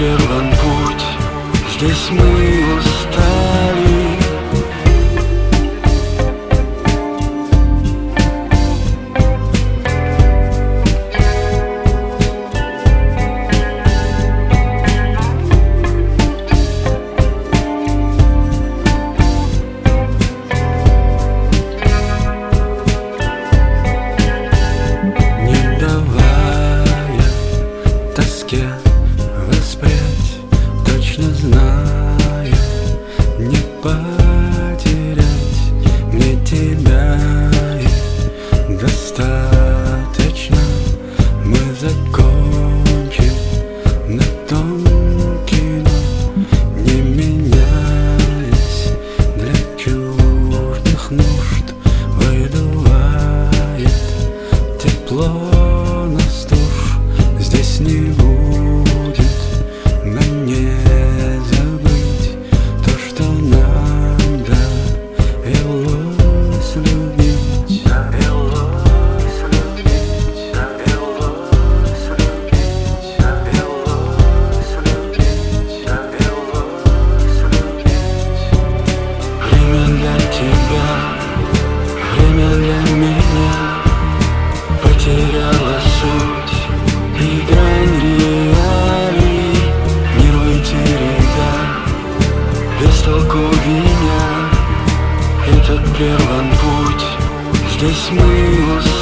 первом путь Здесь мы устали. Не давая тоске. не будет, но не забыть то, что надо. Велось Время для тебя, время для меня. Потеряла суть. прерван путь. Здесь мы услышим